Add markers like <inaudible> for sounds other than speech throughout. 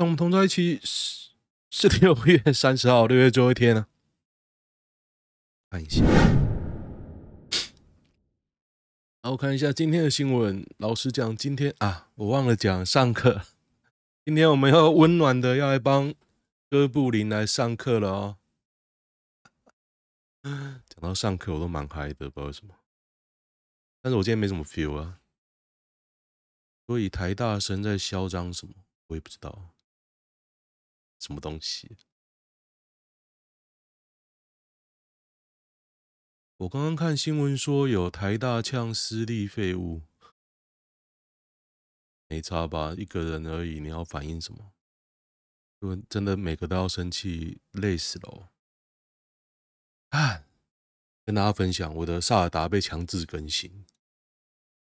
那我们同在一起是是六月三十号，六月最后一天呢、啊？看一下，然后看一下今天的新闻。老实讲，今天啊，我忘了讲上课。今天我们要温暖的要来帮哥布林来上课了哦。讲到上课，我都蛮嗨的，不知道为什么。但是我今天没什么 feel 啊。所以台大生在嚣张什么，我也不知道。什么东西？我刚刚看新闻说有台大呛私立废物，没差吧？一个人而已，你要反应什么？如果真的每个都要生气，累死了哦。啊！跟大家分享，我的萨尔达被强制更新。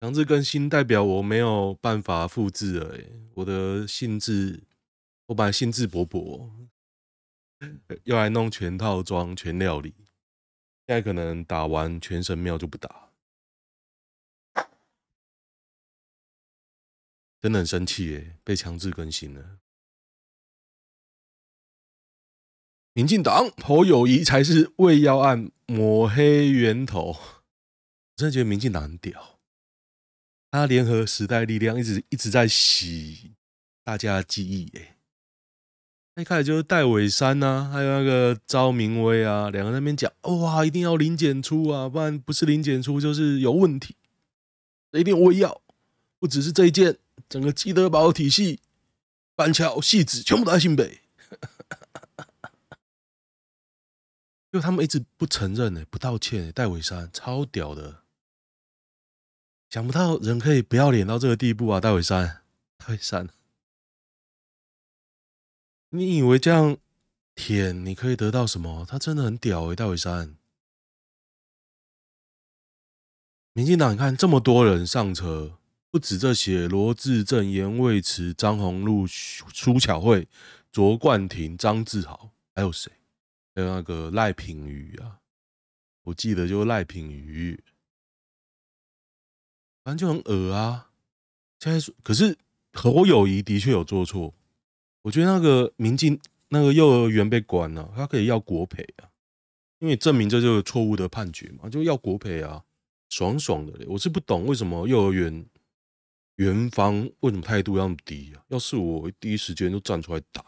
强制更新代表我没有办法复制了，哎，我的性质，我本来兴致勃勃，要来弄全套装、全料理，现在可能打完全神庙就不打，真的很生气，耶，被强制更新了。民进党侯友谊才是喂药案抹黑源头，我真的觉得民进党很屌。他联合时代力量，一直一直在洗大家的记忆。哎，一开始就是戴伟山呐、啊，还有那个赵明威啊，两个在那边讲，哇，一定要零检出啊，不然不是零检出就是有问题。一定我要，不只是这一件，整个基德堡体系、板桥、汐止全部都在新北。就他们一直不承认，哎，不道歉，戴伟山超屌的。想不到人可以不要脸到这个地步啊！戴伟山，戴伟山，你以为这样舔你可以得到什么？他真的很屌诶，戴伟山。民进党，你看这么多人上车，不止这些，罗志正、颜蔚慈、张宏陆、苏巧慧、卓冠廷、张志豪，还有谁？还有那个赖品妤啊，我记得就是赖品妤。反正就很恶啊！现在，可是侯友谊的确有做错。我觉得那个民进那个幼儿园被关了，他可以要国赔啊，因为证明这就是错误的判决嘛，就要国赔啊，爽爽的嘞。我是不懂为什么幼儿园园方为什么态度要那么低啊？要是我第一时间就站出来打，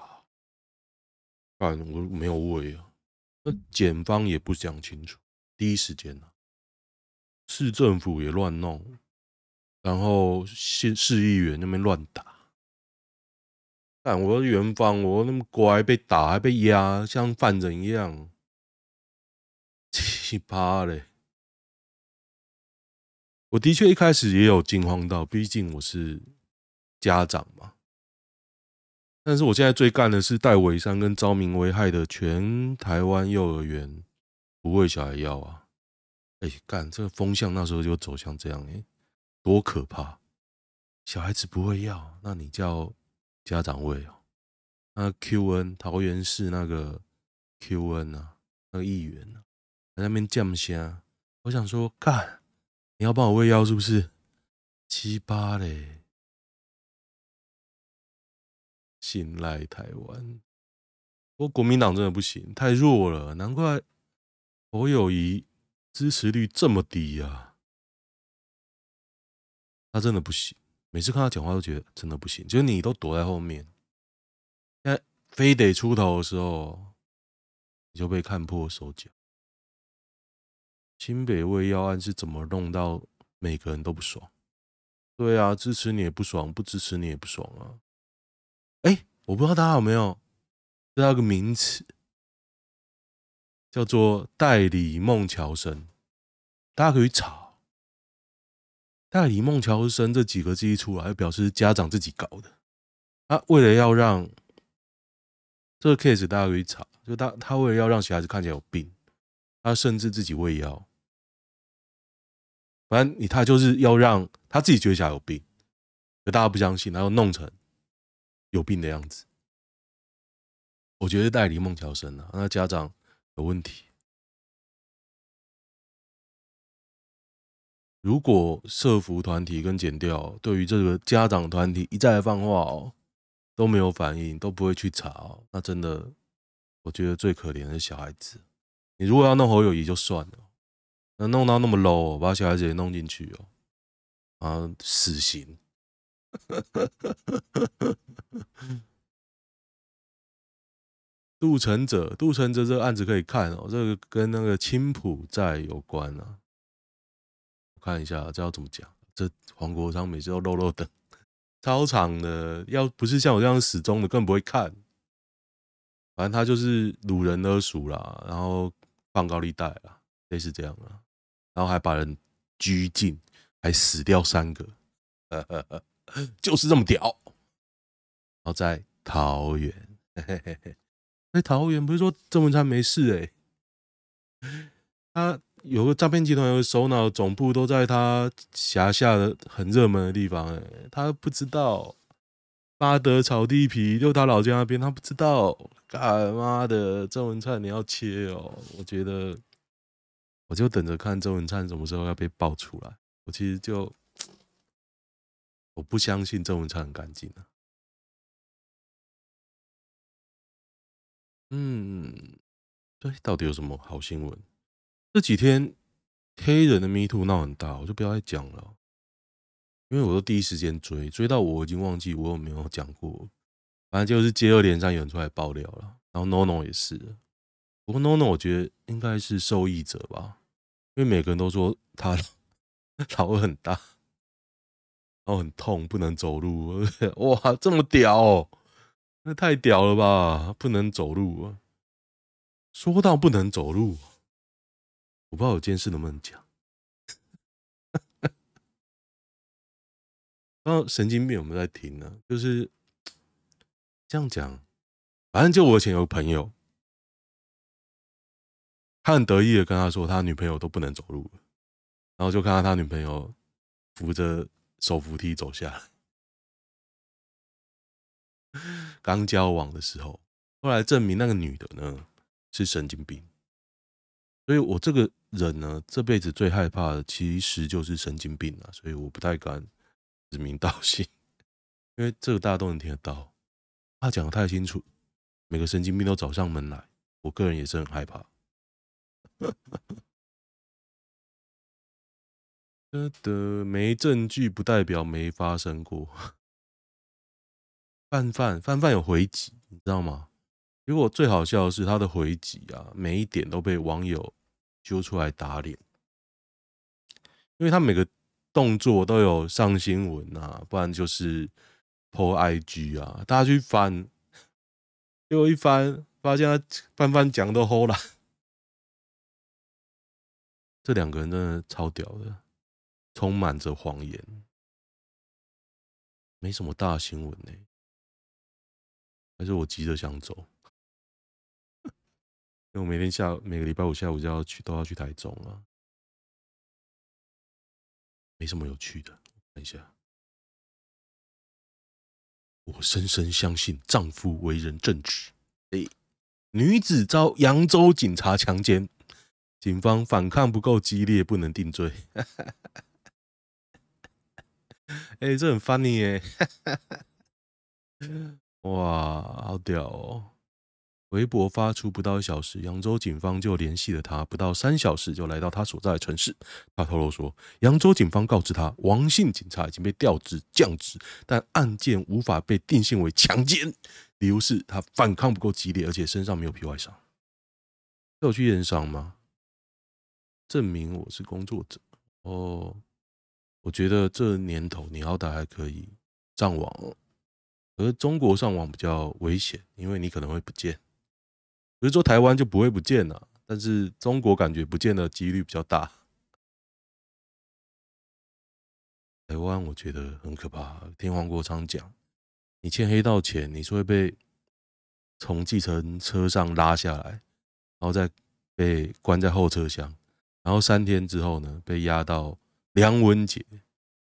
但我没有畏啊。那检方也不讲清楚，第一时间啊，市政府也乱弄。然后市市议员那边乱打，但我是元芳，我那么乖，被打还被压，像犯人一样，奇葩嘞！我的确一开始也有惊慌到，毕竟我是家长嘛。但是我现在最干的是戴伟山跟昭明危害的全台湾幼儿园不喂小孩药啊！哎，干这个风向那时候就走向这样哎。多可怕！小孩子不会要，那你叫家长会哦。那 QN 桃园市那个 QN 啊，那个议员啊，在那边降声。我想说，干，你要帮我喂药是不是？七八嘞，信赖台湾。不过国民党真的不行，太弱了，难怪侯友谊支持率这么低呀、啊。他真的不行，每次看他讲话都觉得真的不行。就是你都躲在后面，现在非得出头的时候，你就被看破手脚。新北喂药案是怎么弄到每个人都不爽？对啊，支持你也不爽，不支持你也不爽啊。哎，我不知道大家有没有知道个名词，叫做代理孟乔森，大家可以查。代理孟乔森这几个字一出来，表示家长自己搞的。他为了要让这个 case 大家可以查，就他他为了要让小孩子看起来有病，他甚至自己喂药。反正你他就是要让他自己觉得小孩有病，可大家不相信，然后弄成有病的样子。我觉得代理孟乔森啊，那家长有问题。如果社福团体跟检调对于这个家长团体一再放话哦，都没有反应，都不会去查哦，那真的，我觉得最可怜的是小孩子。你如果要弄侯友谊就算了，那弄到那么 low，把小孩子也弄进去哦，啊，死刑。<laughs> 杜承哲，杜承哲这个案子可以看哦，这个跟那个青埔寨有关啊。看一下，这要怎么讲？这黄国昌每次都漏漏等，<laughs> 超长的，要不是像我这样死忠的，更不会看。反正他就是掳人勒赎啦，然后放高利贷啦，类似这样啊，然后还把人拘禁，还死掉三个，<laughs> 就是这么屌。然后在桃园，<laughs> 哎，桃园不是说郑文灿没事哎、他有个诈骗集团，有个首脑总部都在他辖下的很热门的地方哎、他不知道。巴德炒地皮就他老家那边，他不知道。干妈的，郑文灿你要切哦！我觉得，我就等着看郑文灿什么时候要被爆出来。我其实就，我不相信郑文灿很干净啊。嗯，对，到底有什么好新闻？这几天黑人的 Me Too 闹很大，我就不要再讲了，因为我都第一时间追，追到我已经忘记我有没有讲过。反正就是接二连三有人出来爆料了，然后 NONO 也是，不过 NONO 我觉得应该是受益者吧，因为每个人都说他老很大，然后很痛，不能走路，<laughs> 哇，这么屌！那太屌了吧！不能走路啊！说到不能走路，我不知道有件事能不能讲。那神经病有没有在听呢？就是这样讲，反正就我以前有个朋友，他很得意的跟他说，他女朋友都不能走路，然后就看到他女朋友扶着手扶梯走下来。刚交往的时候，后来证明那个女的呢是神经病，所以我这个人呢这辈子最害怕的其实就是神经病啊，所以我不太敢指名道姓，因为这个大家都能听得到，他讲得太清楚，每个神经病都找上门来，我个人也是很害怕。的的没证据不代表没发生过。范范范范有回击，你知道吗？结果最好笑的是他的回击啊，每一点都被网友揪出来打脸，因为他每个动作都有上新闻啊，不然就是 po IG 啊，大家去翻，结果一翻发现他翻翻讲都齁了，这两个人真的超屌的，充满着谎言，没什么大新闻呢、欸。还是我急着想走，因为我每天下每个礼拜五下午就要去，都要去台中啊，没什么有趣的。看一下，我深深相信丈夫为人正直。哎，女子遭扬州警察强奸，警方反抗不够激烈，不能定罪。<laughs> 哎，这很 funny 哎。<laughs> 哇，好屌哦！微博发出不到一小时，扬州警方就联系了他，不到三小时就来到他所在的城市。他透露说，扬州警方告知他，王姓警察已经被调职降职，但案件无法被定性为强奸，理由是他反抗不够激烈，而且身上没有皮外伤。要去验伤吗？证明我是工作者哦。我觉得这年头你好歹还可以上网。而中国上网比较危险，因为你可能会不见。比如说台湾就不会不见了，但是中国感觉不见的几率比较大。台湾我觉得很可怕，听黄国昌讲，你欠黑道钱，你是会被从计程车上拉下来，然后再被关在后车厢，然后三天之后呢，被押到梁文杰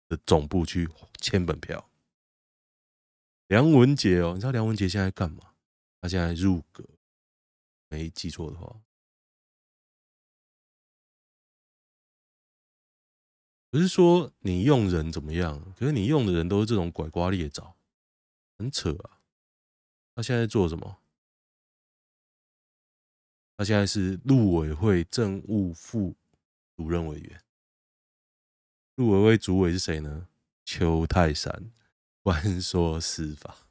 的总部去签本票。梁文杰哦，你知道梁文杰现在干嘛？他现在入阁，没记错的话。不是说你用人怎么样，可是你用的人都是这种拐瓜裂枣，很扯啊！他现在做什么？他现在是陆委会政务副主任委员。陆委会主委是谁呢？邱泰山，关说司法。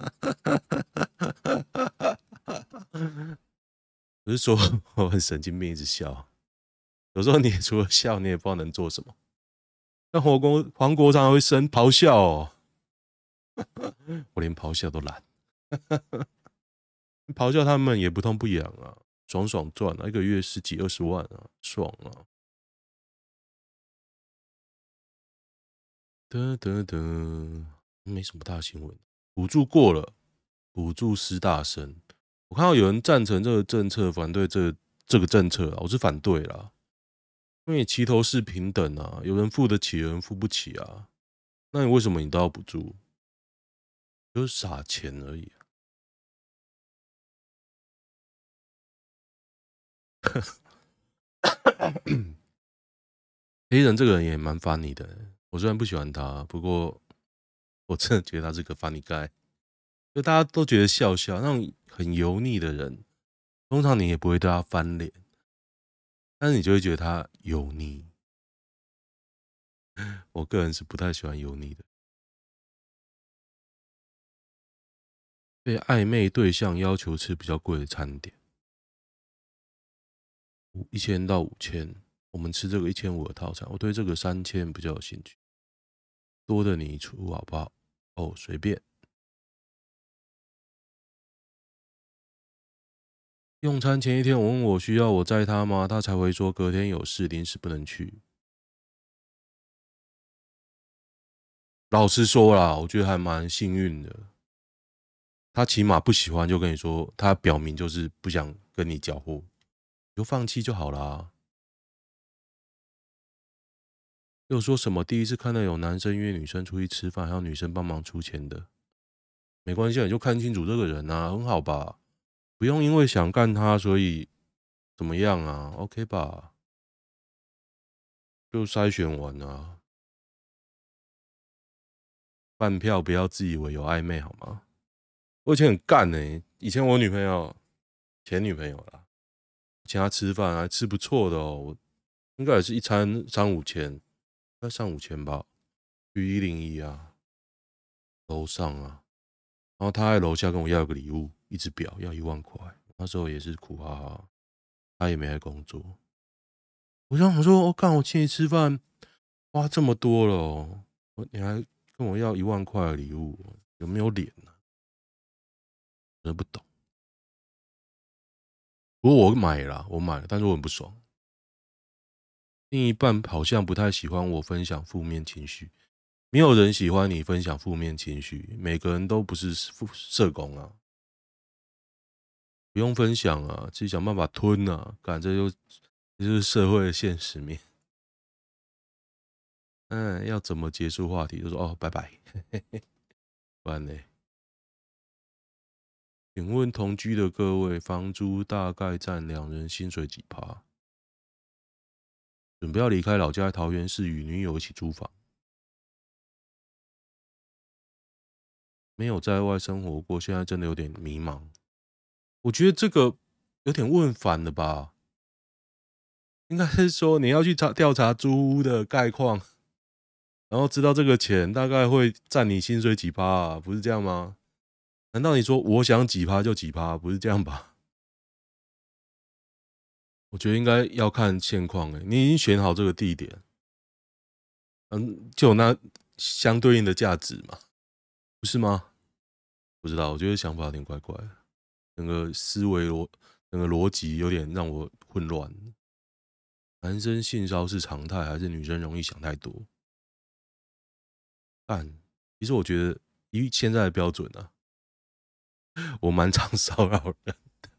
<laughs> <laughs> 不是说 <laughs> 我很神经病，一直笑。有时候你除了笑，你也不知道能做什么。那黄国黄国昌会生咆哮哦，<laughs> 我连咆哮都懒。咆哮他们也不痛不痒啊，爽爽赚啊，一个月十几二十万啊，爽啊！得得得，没什么大新闻。补助过了，补助师大生。我看到有人赞成这个政策，反对这个、这个政策啊，我是反对啦。因为齐头是平等啊，有人付得起，有人付不起啊。那你为什么你都要补助？就是撒钱而已啊。<coughs> <coughs> 黑人这个人也蛮 funny 的，我虽然不喜欢他，不过我真的觉得他是个 funny guy。就大家都觉得笑笑，那种很油腻的人，通常你也不会对他翻脸，但是你就会觉得他油腻。<laughs> 我个人是不太喜欢油腻的。被暧昧对象要求吃比较贵的餐点，一千到五千，我们吃这个一千五的套餐，我对这个三千比较有兴趣，多的你出好不好？哦，随便。用餐前一天，我问我需要我载他吗？他才会说隔天有事，临时不能去。老实说啦，我觉得还蛮幸运的。他起码不喜欢就跟你说，他表明就是不想跟你搅和，就放弃就好啦。又说什么第一次看到有男生约女生出去吃饭，还要女生帮忙出钱的，没关系，你就看清楚这个人啊，很好吧？不用因为想干他，所以怎么样啊？OK 吧？就筛选完啊，饭票不要自以为有暧昧好吗？我以前很干呢、以前我女朋友，前女朋友啦，请她吃饭还吃不错的哦、应该也是一餐三五千，应该三五千吧？去一零一啊，楼上啊，然后她在楼下跟我要个礼物。一只表要一万块，那时候也是苦哈哈，他也没在工作。我想我说，我干，我请你吃饭，花这么多了，你还跟我要一万块的礼物，有没有脸呢？真的不懂。不过我买了，我买了，但是我很不爽。另一半好像不太喜欢我分享负面情绪，没有人喜欢你分享负面情绪，每个人都不是社工啊。不用分享啊，自己想办法吞啊，感觉就就是社会的现实面。嗯，要怎么结束话题？就说哦，拜拜。不然呢？请问同居的各位，房租大概占两人薪水几趴？准备要离开老家桃园市，与女友一起租房，没有在外生活过，现在真的有点迷茫。我觉得这个有点问反了吧？应该是说你要去查调查租屋的概况，然后知道这个钱大概会占你薪水几趴啊？不是这样吗？难道你说我想几趴就几趴？不是这样吧？我觉得应该要看现况诶，你已经选好这个地点，嗯，就有那相对应的价值嘛？不是吗？不知道，我觉得想法有点怪怪。整个思维逻，整个逻辑有点让我混乱。男生性骚是常态，还是女生容易想太多？但其实我觉得，以现在的标准呢、啊，<laughs> 我蛮常骚扰人的。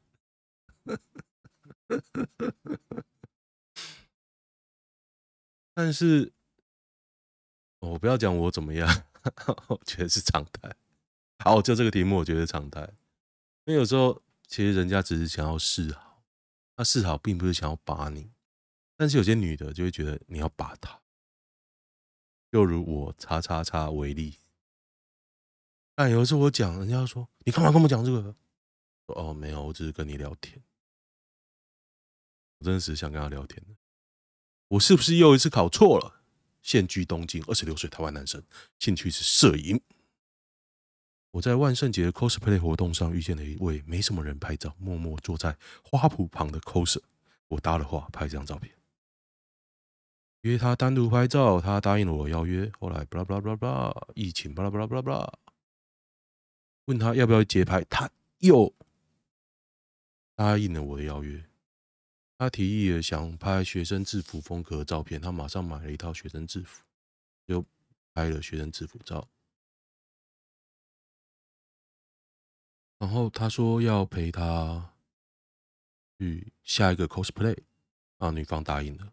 但是，我不要讲我怎么样，<laughs> 我觉得是常态。好，就这个题目，我觉得是常态。因为有时候，其实人家只是想要示好，他示好并不是想要把你，但是有些女的就会觉得你要把她，就如我叉叉叉为例，但有一次我讲，人家说你干嘛跟我讲这个？哦，没有，我只是跟你聊天。我真的是想跟他聊天。我是不是又一次考错了？现居东京，二十六岁台湾男生，兴趣是摄影。我在万圣节的 cosplay 活动上遇见了一位没什么人拍照，默默坐在花圃旁的 coser。我搭了话，拍一张照片。约他单独拍照，他答应了我邀约。后来，巴拉巴拉巴拉巴拉，疫情，巴拉巴拉巴拉巴拉。问他要不要街拍，他又答应了我的邀约。他提议了想拍学生制服风格的照片，他马上买了一套学生制服，就拍了学生制服照。然后他说要陪他去下一个 cosplay，啊，女方答应了。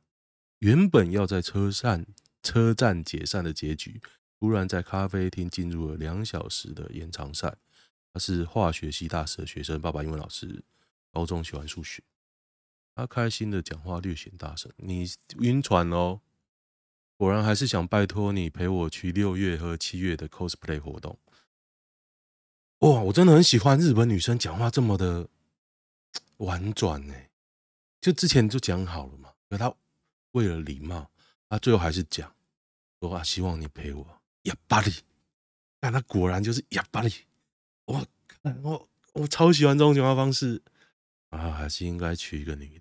原本要在车站车站解散的结局，突然在咖啡厅进入了两小时的延长赛。他是化学系大四的学生，爸爸英文老师，高中喜欢数学。他开心的讲话略显大声。你晕船哦，果然还是想拜托你陪我去六月和七月的 cosplay 活动。哇，我真的很喜欢日本女生讲话这么的婉转呢。就之前就讲好了嘛，可他。为了礼貌，他最后还是讲说啊，希望你陪我。呀巴里，但他果然就是呀巴里。我我我超喜欢这种讲话方式啊，还是应该娶一个女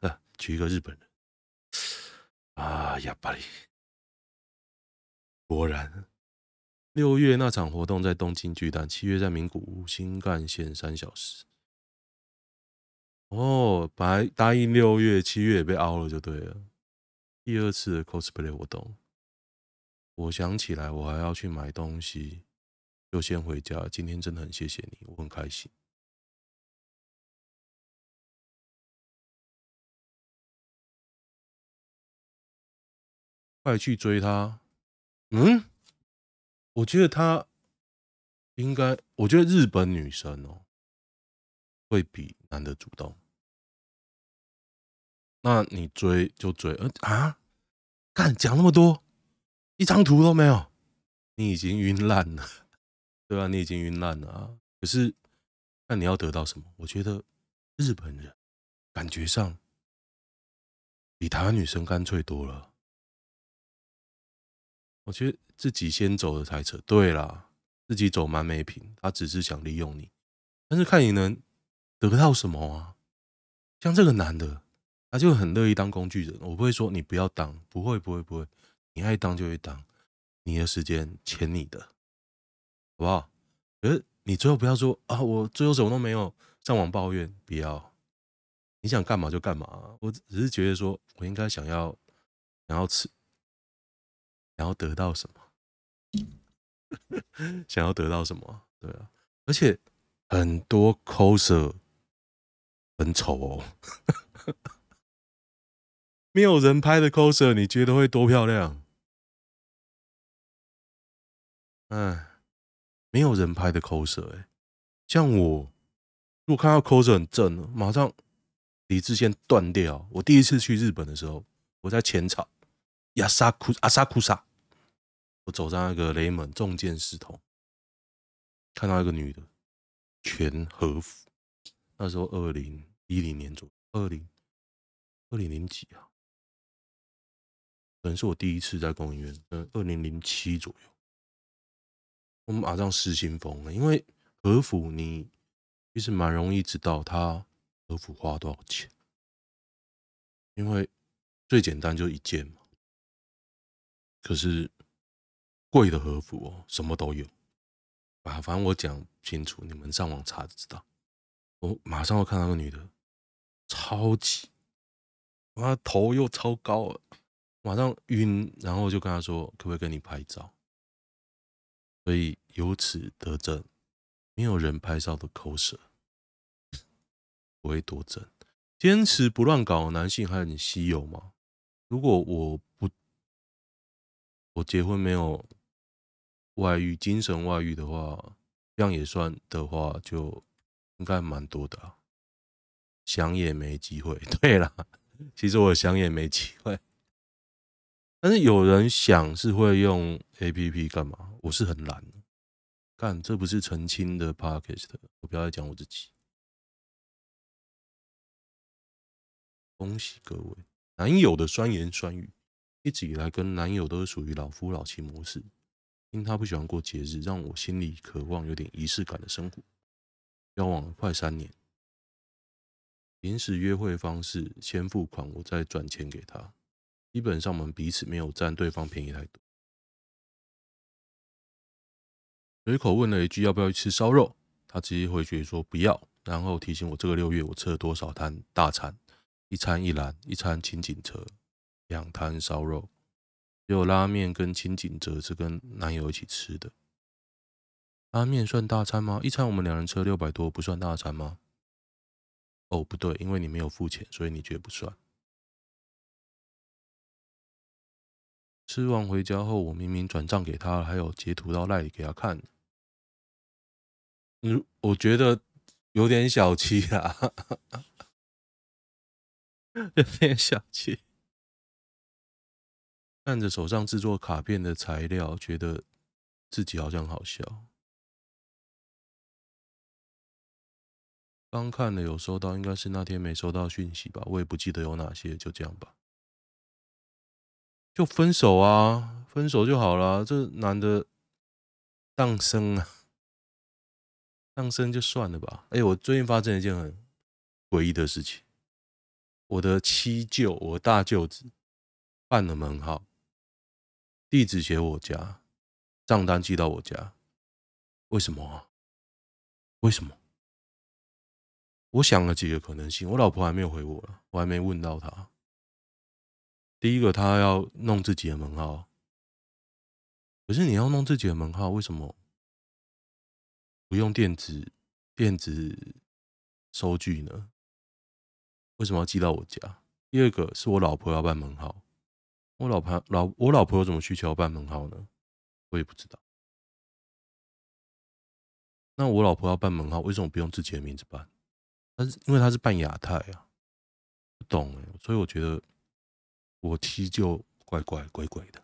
的啊，娶一个日本人啊呀巴里。果然，六月那场活动在东京巨蛋，七月在名古屋新干线三小时。哦，本来答应六月、七月也被凹了，就对了。第二次的 cosplay 活动，我想起来我还要去买东西，就先回家。今天真的很谢谢你，我很开心。快去追他！嗯，我觉得他应该，我觉得日本女生哦，会比男的主动。那你追就追，呃啊，干讲那么多，一张图都没有，你已经晕烂了，对吧？你已经晕烂了啊！可是，那你要得到什么？我觉得日本人感觉上比台湾女生干脆多了。我觉得自己先走的才扯。对啦，自己走蛮没品，他只是想利用你，但是看你能得到什么啊？像这个男的。他就很乐意当工具人，我不会说你不要当，不会不会不会，你爱当就会当，你的时间钱你的，好不好？可是你最后不要说啊，我最后什么都没有，上网抱怨，不要，你想干嘛就干嘛，我只是觉得说我应该想要想要吃，想要得到什么，<laughs> 想要得到什么，对啊，而且很多 coser 很丑哦。<laughs> 没有人拍的 coser，你觉得会多漂亮？哎，没有人拍的 coser，哎，像我，如果看到 coser 很正，马上理智线断掉。我第一次去日本的时候，我在浅草亚萨库阿萨库萨，我走上那个雷门重剑石头，看到一个女的，全和服，那时候二零一零年左右，二零二零零几啊？可能是我第一次在公园，嗯，二零零七左右，我们马上失心疯了，因为和服你其实蛮容易知道他和服花多少钱，因为最简单就一件嘛。可是贵的和服哦，什么都有啊，反正我讲清楚，你们上网查就知道。我马上会看到个女的，超级，她头又超高了。马上晕，然后就跟她说：“可不可以跟你拍照？”所以由此得证，没有人拍照的口舌不会多正。坚持不乱搞的男性还很稀有吗？如果我不，我结婚没有外遇、精神外遇的话，这样也算的话，就应该蛮多的啊。想也没机会。<laughs> 对了，其实我想也没机会。但是有人想是会用 A P P 干嘛？我是很懒，干，这不是澄清的 podcast，我不要再讲我自己。恭喜各位，男友的酸言酸语，一直以来跟男友都是属于老夫老妻模式，因他不喜欢过节日，让我心里渴望有点仪式感的生活。交往快三年，平时约会方式先付款，我再转钱给他，基本上我们彼此没有占对方便宜太多。随口问了一句要不要去吃烧肉，他直接回绝说不要，然后提醒我这个六月我吃了多少摊大餐，一餐一兰，一餐轻井泽，两摊烧肉，只有拉面跟轻井泽是跟男友一起吃的。拉面算大餐吗？一餐我们两人吃六百多，不算大餐吗？哦，不对，因为你没有付钱，所以你觉得不算。吃完回家后，我明明转账给他，还有截图到赖里给他看。嗯，我觉得有点小气啊，<laughs> 有点小气。看着手上制作卡片的材料，觉得自己好像好笑。刚看了有收到，应该是那天没收到讯息吧，我也不记得有哪些，就这样吧。就分手啊，分手就好了。这男的当生啊。上升就算了吧。哎，我最近发生一件很诡异的事情。我的七舅，我大舅子办了门号，地址写我家，账单寄到我家。为什么啊？为什么？我想了几个可能性。我老婆还没有回我了，我还没问到她。第一个，她要弄自己的门号。可是你要弄自己的门号，为什么？不用电子电子收据呢？为什么要寄到我家？第二个是我老婆要办门号，我老婆老我老婆有什么需求要办门号呢？我也不知道。那我老婆要办门号，为什么不用自己的名字办？但是因为她是办亚太啊，不懂哎，所以我觉得我七舅怪怪怪怪的。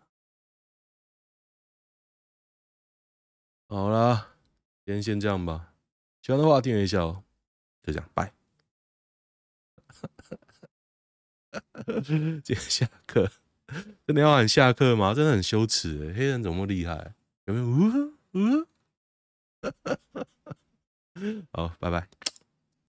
好啦。今天先这样吧，喜欢的话订阅一下哦。就这样，拜。<laughs> 今天下课，<laughs> 真的要喊下课吗？真的很羞耻哎，黑人怎么厉害？有没有？呜呜。<laughs> 好，拜拜。